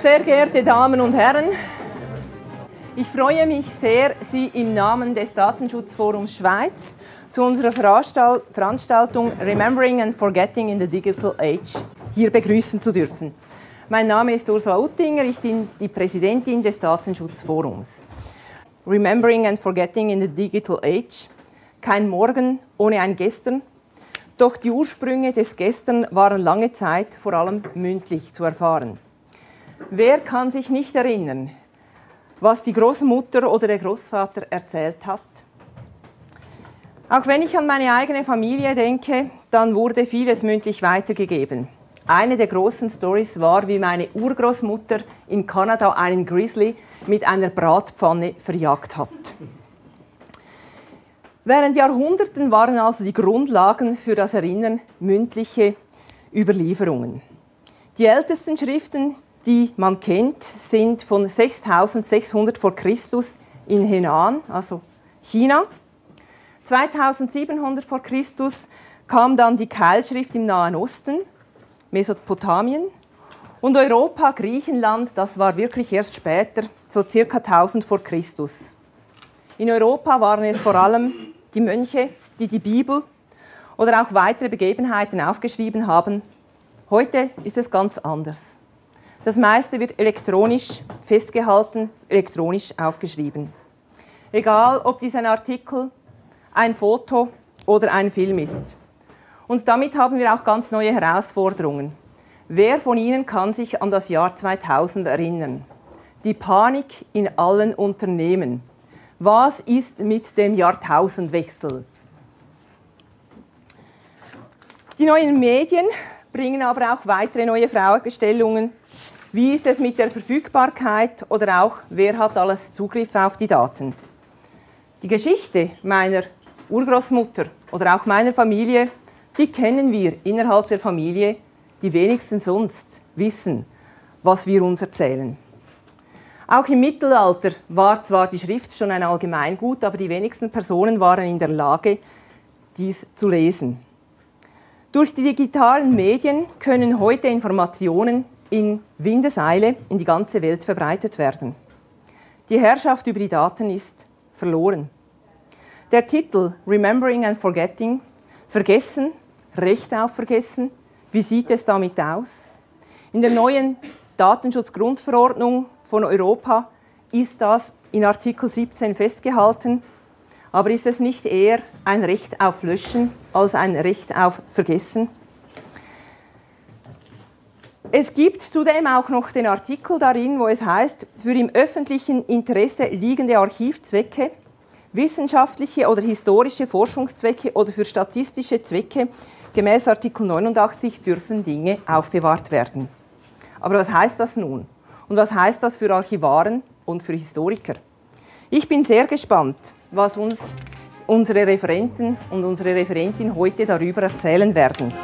Sehr geehrte Damen und Herren, ich freue mich sehr, Sie im Namen des Datenschutzforums Schweiz zu unserer Veranstaltung Remembering and Forgetting in the Digital Age hier begrüßen zu dürfen. Mein Name ist Ursula Uttinger, ich bin die Präsidentin des Datenschutzforums. Remembering and Forgetting in the Digital Age. Kein Morgen ohne ein Gestern. Doch die Ursprünge des Gestern waren lange Zeit vor allem mündlich zu erfahren. Wer kann sich nicht erinnern, was die Großmutter oder der Großvater erzählt hat? Auch wenn ich an meine eigene Familie denke, dann wurde vieles mündlich weitergegeben. Eine der großen Stories war, wie meine Urgroßmutter in Kanada einen Grizzly mit einer Bratpfanne verjagt hat. Während Jahrhunderten waren also die Grundlagen für das Erinnern mündliche Überlieferungen. Die ältesten Schriften, die man kennt, sind von 6600 vor Christus in Henan, also China. 2700 vor Christus kam dann die Keilschrift im Nahen Osten, Mesopotamien. Und Europa, Griechenland, das war wirklich erst später, so circa 1000 vor Christus. In Europa waren es vor allem die Mönche, die die Bibel oder auch weitere Begebenheiten aufgeschrieben haben. Heute ist es ganz anders. Das meiste wird elektronisch festgehalten, elektronisch aufgeschrieben. Egal, ob dies ein Artikel, ein Foto oder ein Film ist. Und damit haben wir auch ganz neue Herausforderungen. Wer von Ihnen kann sich an das Jahr 2000 erinnern? Die Panik in allen Unternehmen. Was ist mit dem Jahrtausendwechsel? Die neuen Medien bringen aber auch weitere neue Fragestellungen wie ist es mit der Verfügbarkeit oder auch, wer hat alles Zugriff auf die Daten? Die Geschichte meiner Urgroßmutter oder auch meiner Familie, die kennen wir innerhalb der Familie, die wenigsten sonst wissen, was wir uns erzählen. Auch im Mittelalter war zwar die Schrift schon ein Allgemeingut, aber die wenigsten Personen waren in der Lage, dies zu lesen. Durch die digitalen Medien können heute Informationen in Windeseile in die ganze Welt verbreitet werden. Die Herrschaft über die Daten ist verloren. Der Titel Remembering and Forgetting, Vergessen, Recht auf Vergessen, wie sieht es damit aus? In der neuen Datenschutzgrundverordnung von Europa ist das in Artikel 17 festgehalten, aber ist es nicht eher ein Recht auf Löschen als ein Recht auf Vergessen? Es gibt zudem auch noch den Artikel darin, wo es heißt, für im öffentlichen Interesse liegende Archivzwecke, wissenschaftliche oder historische Forschungszwecke oder für statistische Zwecke gemäß Artikel 89 dürfen Dinge aufbewahrt werden. Aber was heißt das nun? Und was heißt das für Archivaren und für Historiker? Ich bin sehr gespannt, was uns unsere Referenten und unsere Referentin heute darüber erzählen werden.